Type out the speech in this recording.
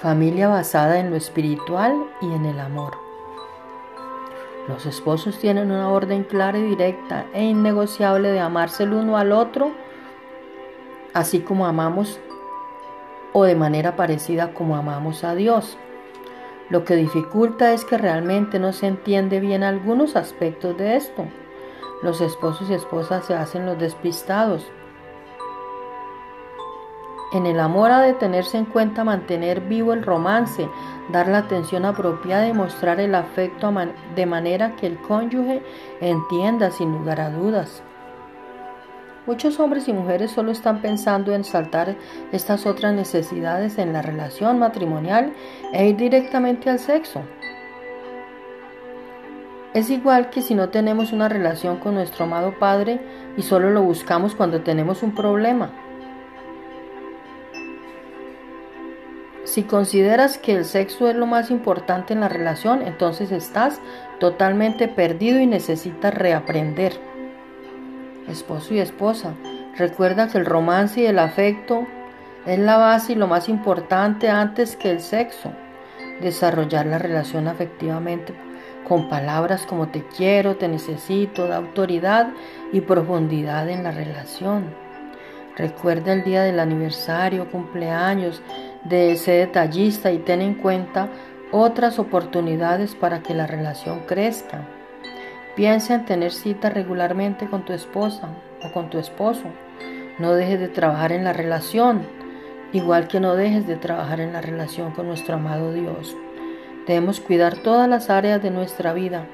Familia basada en lo espiritual y en el amor. Los esposos tienen una orden clara y directa e innegociable de amarse el uno al otro, así como amamos o de manera parecida como amamos a Dios. Lo que dificulta es que realmente no se entiende bien algunos aspectos de esto. Los esposos y esposas se hacen los despistados en el amor ha de tenerse en cuenta mantener vivo el romance, dar la atención apropiada y mostrar el afecto de manera que el cónyuge entienda sin lugar a dudas. Muchos hombres y mujeres solo están pensando en saltar estas otras necesidades en la relación matrimonial e ir directamente al sexo. Es igual que si no tenemos una relación con nuestro amado Padre y solo lo buscamos cuando tenemos un problema. Si consideras que el sexo es lo más importante en la relación, entonces estás totalmente perdido y necesitas reaprender. Esposo y esposa, recuerda que el romance y el afecto es la base y lo más importante antes que el sexo. Desarrollar la relación afectivamente con palabras como te quiero, te necesito, da autoridad y profundidad en la relación. Recuerda el día del aniversario, cumpleaños, de ese detallista y ten en cuenta otras oportunidades para que la relación crezca. Piensa en tener cita regularmente con tu esposa o con tu esposo. No dejes de trabajar en la relación, igual que no dejes de trabajar en la relación con nuestro amado Dios. Debemos cuidar todas las áreas de nuestra vida